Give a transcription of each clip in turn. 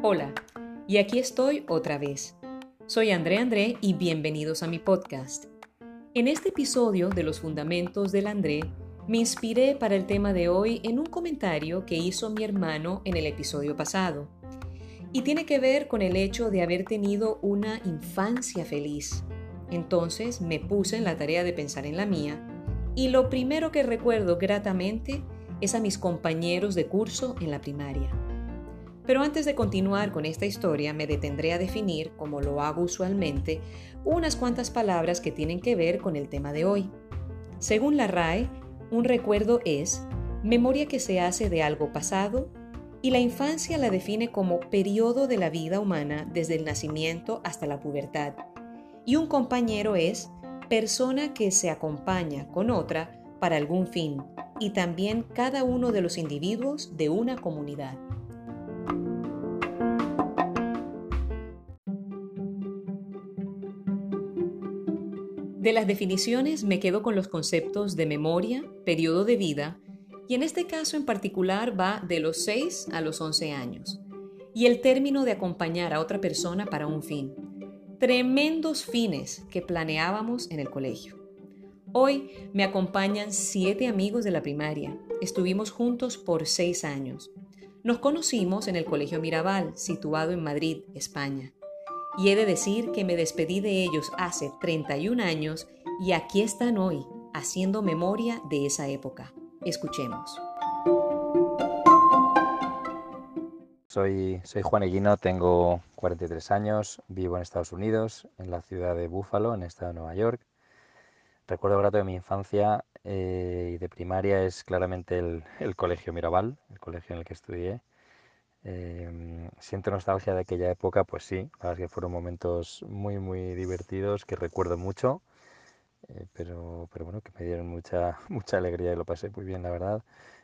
Hola, y aquí estoy otra vez. Soy André André y bienvenidos a mi podcast. En este episodio de los Fundamentos del André, me inspiré para el tema de hoy en un comentario que hizo mi hermano en el episodio pasado. Y tiene que ver con el hecho de haber tenido una infancia feliz. Entonces me puse en la tarea de pensar en la mía y lo primero que recuerdo gratamente es a mis compañeros de curso en la primaria. Pero antes de continuar con esta historia, me detendré a definir, como lo hago usualmente, unas cuantas palabras que tienen que ver con el tema de hoy. Según la RAE, un recuerdo es memoria que se hace de algo pasado y la infancia la define como periodo de la vida humana desde el nacimiento hasta la pubertad. Y un compañero es persona que se acompaña con otra para algún fin y también cada uno de los individuos de una comunidad. De las definiciones me quedo con los conceptos de memoria, periodo de vida, y en este caso en particular va de los 6 a los 11 años, y el término de acompañar a otra persona para un fin. Tremendos fines que planeábamos en el colegio. Hoy me acompañan siete amigos de la primaria. Estuvimos juntos por seis años. Nos conocimos en el Colegio Mirabal, situado en Madrid, España y he de decir que me despedí de ellos hace 31 años y aquí están hoy, haciendo memoria de esa época. Escuchemos. Soy, soy Juan Eguino, tengo 43 años, vivo en Estados Unidos, en la ciudad de Buffalo, en el estado de Nueva York. Recuerdo grato de mi infancia eh, y de primaria es claramente el, el Colegio Mirabal, el colegio en el que estudié. Em, siento nostalgia de aquella época, pues sí, la verdad es que fueron momentos muy, muy divertidos que recuerdo mucho, eh, pero, pero bueno, que me dieron mucha, mucha alegría y lo pasé muy bien, la verdad.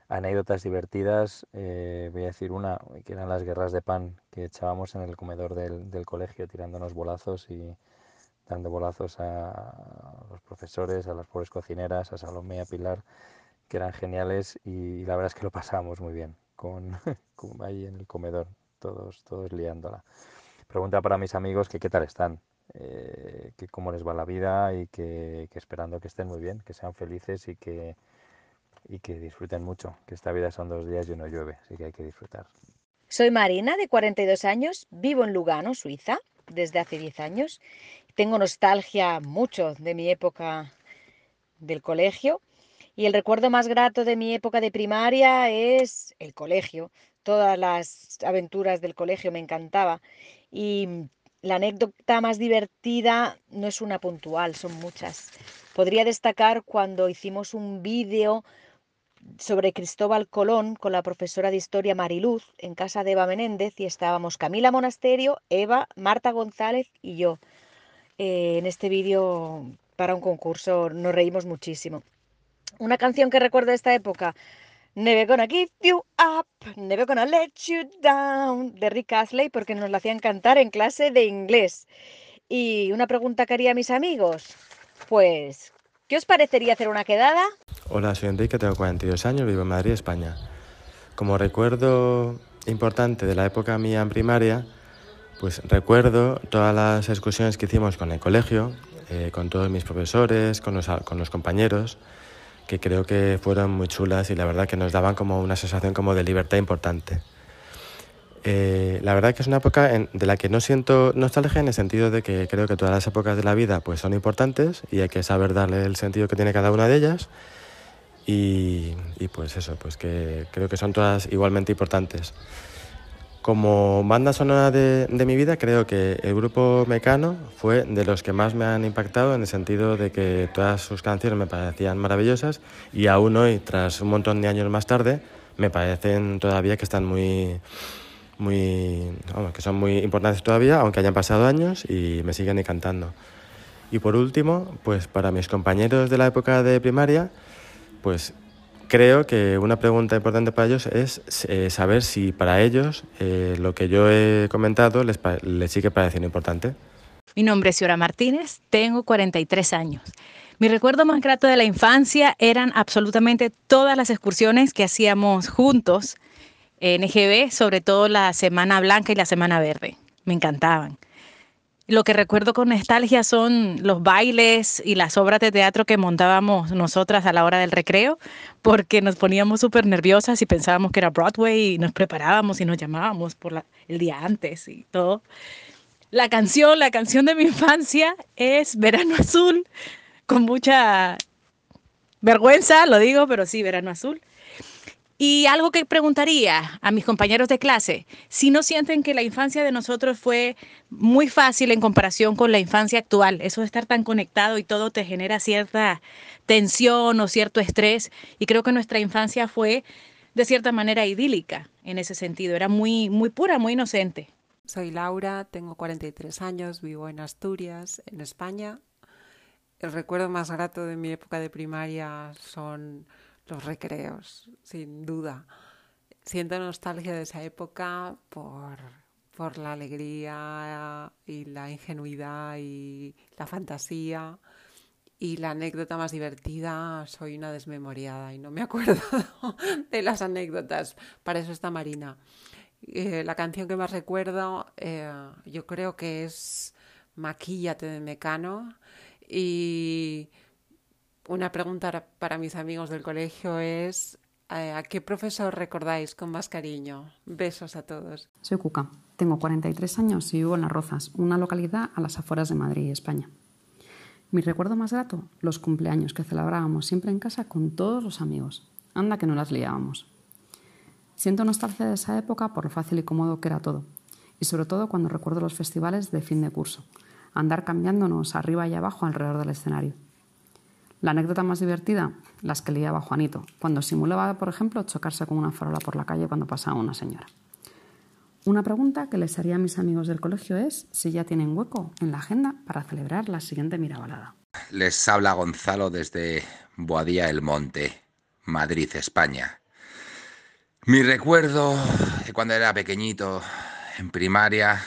Anécdotas divertidas, eh, voy a decir una, que eran las guerras de pan que echábamos en el comedor del, del colegio, tirándonos bolazos y dando bolazos a los profesores, a las pobres cocineras, a Salomé, a Pilar, que eran geniales y la verdad es que lo pasábamos muy bien con, ahí en el comedor, todos, todos liándola. Pregunta para mis amigos que qué tal están, eh, que cómo les va la vida y que, esperando que estén muy bien, que sean felices y que, y que disfruten mucho, que esta vida son dos días y uno llueve, así que hay que disfrutar. Soy Marina, de 42 años, vivo en Lugano, Suiza, desde hace 10 años. Tengo nostalgia mucho de mi época del colegio y el recuerdo más grato de mi época de primaria es el colegio. Todas las aventuras del colegio me encantaba. Y la anécdota más divertida no es una puntual, son muchas. Podría destacar cuando hicimos un vídeo sobre Cristóbal Colón con la profesora de historia Mariluz en casa de Eva Menéndez y estábamos Camila Monasterio, Eva, Marta González y yo. Eh, en este vídeo para un concurso nos reímos muchísimo. Una canción que recuerdo de esta época, Never Gonna Give You Up, Never Gonna Let You Down, de Rick Astley, porque nos la hacían cantar en clase de inglés. Y una pregunta que haría a mis amigos, pues, ¿qué os parecería hacer una quedada? Hola, soy Enrique, tengo 42 años, vivo en Madrid, España. Como recuerdo importante de la época mía en primaria, pues recuerdo todas las excursiones que hicimos con el colegio, eh, con todos mis profesores, con los, con los compañeros que creo que fueron muy chulas y la verdad que nos daban como una sensación como de libertad importante. Eh, la verdad que es una época de la que no siento nostalgia en el sentido de que creo que todas las épocas de la vida pues son importantes y hay que saber darle el sentido que tiene cada una de ellas y, pues eso, pues que creo que son todas igualmente importantes. Como banda sonora de, mi vida, creo que el grupo Mecano fue de los que más me han impactado en el sentido de que todas sus canciones me parecían maravillosas y aún hoy, tras un montón de años más tarde, me parecen todavía que están muy, muy, que son muy importantes todavía, aunque hayan pasado años y me siguen encantando. Y por último, pues para mis compañeros de la época de primaria, pues creo que una pregunta importante para ellos es eh, saber si para ellos eh, lo que yo he comentado les, les sigue pareciendo importante. Mi nombre es Ciora Martínez, tengo 43 años. Mi recuerdo más grato de la infancia eran absolutamente todas las excursiones que hacíamos juntos en EGB, sobre todo la Semana Blanca y la Semana Verde. Me encantaban. Lo que recuerdo con nostalgia son los bailes y las obras de teatro que montábamos nosotras a la hora del recreo, porque nos poníamos súper nerviosas y pensábamos que era Broadway y nos preparábamos y nos llamábamos por el día antes y todo. La canción, la canción de mi infancia es Verano Azul, con mucha vergüenza, lo digo, pero sí, Verano Azul. Y algo que preguntaría a mis compañeros de clase, si no sienten que la infancia de nosotros fue muy fácil en comparación con la infancia actual, eso de estar tan conectado y todo te genera cierta tensión o cierto estrés, y creo que nuestra infancia fue de cierta manera idílica en ese sentido, era muy, muy pura, muy inocente. Soy Laura, tengo 43 años, vivo en Asturias, en España. El recuerdo más grato de mi época de primaria son los recreos, sin duda. Siento nostalgia de esa época por, por la alegría y la ingenuidad y la fantasía. Y la anécdota más divertida, soy una desmemoriada y no me acuerdo de las anécdotas. Para eso está Marina. Eh, la canción que más recuerdo, eh, yo creo que es Maquíllate de Mecano. Y una pregunta para mis amigos del colegio es, eh, ¿a qué profesor recordáis con más cariño? Besos a todos. Soy Cuca, tengo 43 años y vivo en Las Rozas, una localidad a las afueras de Madrid, España. Mi recuerdo más grato, los cumpleaños que celebrábamos siempre en casa con todos los amigos. Anda que no las liábamos. Siento nostalgia de esa época por lo fácil y cómodo que era todo, y sobre todo cuando recuerdo los festivales de fin de curso, andar cambiándonos arriba y abajo alrededor del escenario. La anécdota más divertida, las que liaba Juanito, cuando simulaba, por ejemplo, chocarse con una farola por la calle cuando pasaba una señora. Una pregunta que les haría a mis amigos del colegio es si ya tienen hueco en la agenda para celebrar la siguiente mirabalada. Les habla Gonzalo desde Boadía el Monte, Madrid, España. Mi recuerdo de cuando era pequeñito, en primaria,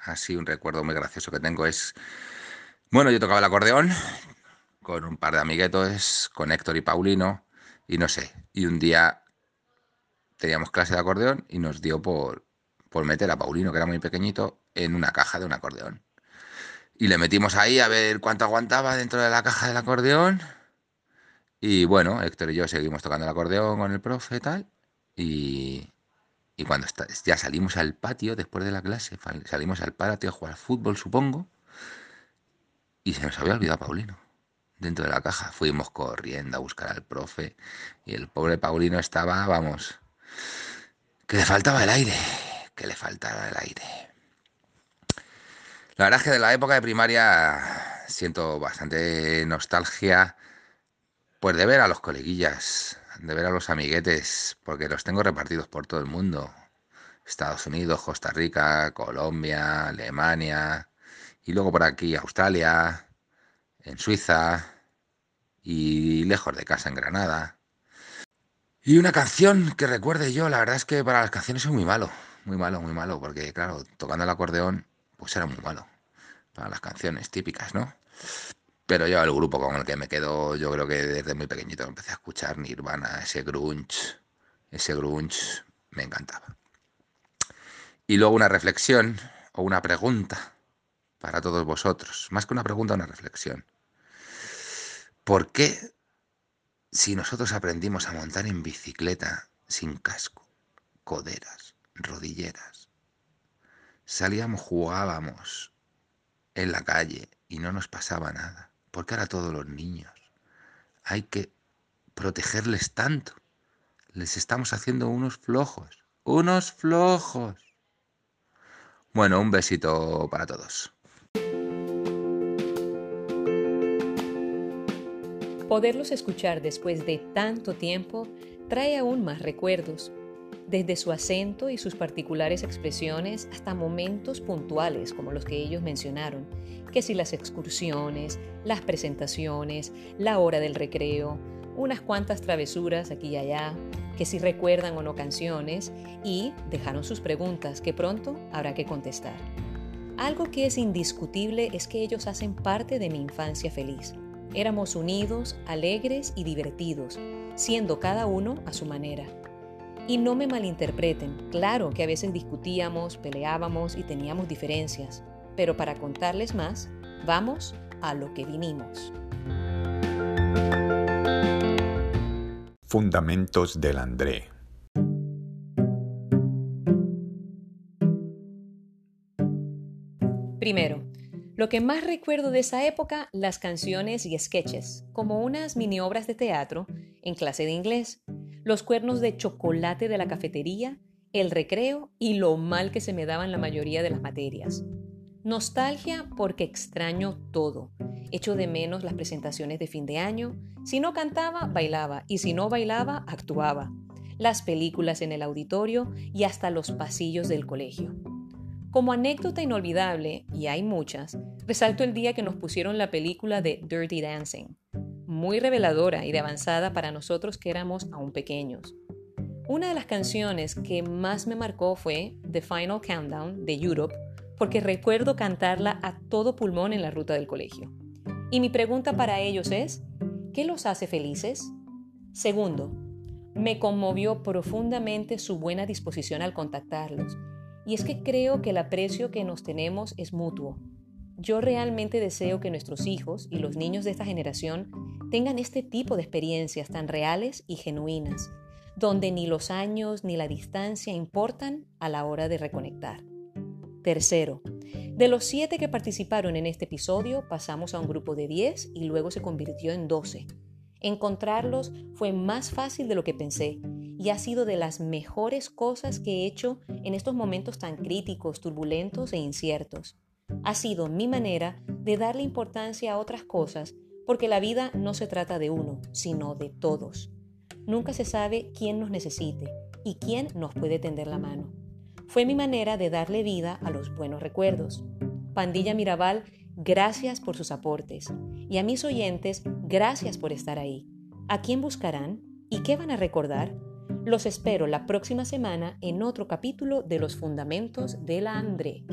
así un recuerdo muy gracioso que tengo es, bueno, yo tocaba el acordeón, con un par de amiguetos, con Héctor y Paulino, y no sé, y un día teníamos clase de acordeón y nos dio por, por meter a Paulino, que era muy pequeñito, en una caja de un acordeón. Y le metimos ahí a ver cuánto aguantaba dentro de la caja del acordeón. Y bueno, Héctor y yo seguimos tocando el acordeón con el profe y tal. Y, cuando ya salimos al patio después de la clase, salimos al patio a jugar fútbol, supongo. Y se nos había olvidado Paulino dentro de la caja. Fuimos corriendo a buscar al profe y el pobre Paulino estaba, vamos, que le faltaba el aire, que le faltaba el aire. La verdad es que de la época de primaria siento bastante nostalgia, pues de ver a los coleguillas, de ver a los amiguetes, porque los tengo repartidos por todo el mundo. Estados Unidos, Costa Rica, Colombia, Alemania, y luego por aquí Australia, en Suiza y lejos de casa en Granada. Y una canción que recuerde yo, la verdad es que para las canciones soy muy malo, muy malo, muy malo, porque claro, tocando el acordeón, pues era muy malo para las canciones típicas, ¿no? Pero yo el grupo con el que me quedo, yo creo que desde muy pequeñito empecé a escuchar Nirvana, ese grunge, ese grunge me encantaba. Y luego una reflexión o una pregunta para todos vosotros, más que una pregunta, una reflexión. ¿Por qué si nosotros aprendimos a montar en bicicleta sin casco, coderas, rodilleras, salíamos, jugábamos en la calle y no nos pasaba nada? ¿Por qué ahora todos los niños hay que protegerles tanto? Les estamos haciendo unos flojos, unos flojos. Bueno, un besito para todos. Poderlos escuchar después de tanto tiempo trae aún más recuerdos, desde su acento y sus particulares expresiones hasta momentos puntuales como los que ellos mencionaron, que si las excursiones, las presentaciones, la hora del recreo, unas cuantas travesuras aquí y allá, que si recuerdan o no canciones y dejaron sus preguntas que pronto habrá que contestar. Algo que es indiscutible es que ellos hacen parte de mi infancia feliz Éramos unidos, alegres y divertidos, siendo cada uno a su manera. Y no me malinterpreten, claro que a veces discutíamos, peleábamos y teníamos diferencias, pero para contarles más, vamos a lo que vinimos. Fundamentos del André. Primero, lo que más recuerdo de esa época, las canciones y sketches, como unas mini obras de teatro en clase de inglés, los cuernos de chocolate de la cafetería, el recreo y lo mal que se me daban la mayoría de las materias. Nostalgia porque extraño todo. Echo de menos las presentaciones de fin de año. Si no cantaba, bailaba. Y si no bailaba, actuaba. Las películas en el auditorio y hasta los pasillos del colegio. Como anécdota inolvidable, y hay muchas, resalto el día que nos pusieron la película de Dirty Dancing. Muy reveladora y de avanzada para nosotros que éramos aún pequeños. Una de las canciones que más me marcó fue The Final Countdown de Europe porque recuerdo cantarla a todo pulmón en la ruta del colegio. Y mi pregunta para ellos es, ¿qué los hace felices? Segundo, me conmovió profundamente su buena disposición al contactarlos. Y es que creo que el aprecio que nos tenemos es mutuo. Yo realmente deseo que nuestros hijos y los niños de esta generación tengan este tipo de experiencias tan reales y genuinas, donde ni los años ni la distancia importan a la hora de reconectar. Tercero, de los siete que participaron en este episodio, pasamos a un grupo de 10 y luego se convirtió en 12. Encontrarlos fue más fácil de lo que pensé y ha sido de las mejores cosas que he hecho en estos momentos tan críticos, turbulentos e inciertos. Ha sido mi manera de darle importancia a otras cosas porque la vida no se trata de uno, sino de todos. Nunca se sabe quién nos necesite y quién nos puede tender la mano. Fue mi manera de darle vida a los buenos recuerdos. Pandilla Mirabal, gracias por sus aportes. Y a mis oyentes, gracias por estar ahí. ¿A quién buscarán? ¿Y qué van a recordar? Los espero la próxima semana en otro capítulo de Los Fundamentos de la André.